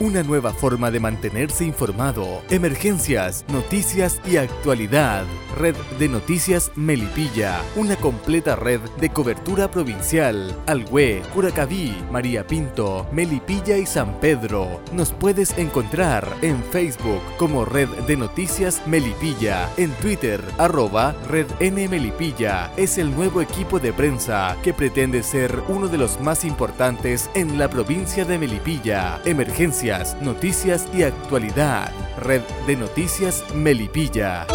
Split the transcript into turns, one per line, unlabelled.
una nueva forma de mantenerse informado. Emergencias, noticias y actualidad. Red de Noticias Melipilla, una completa red de cobertura provincial. Alhue, Curacaví, María Pinto, Melipilla y San Pedro. Nos puedes encontrar en Facebook como Red de Noticias Melipilla, en Twitter arroba Red N Melipilla. Es el nuevo equipo de prensa que pretende ser uno de los más importantes en la provincia de Melipilla. Emergencias, noticias y actualidad. Red de Noticias Melipilla.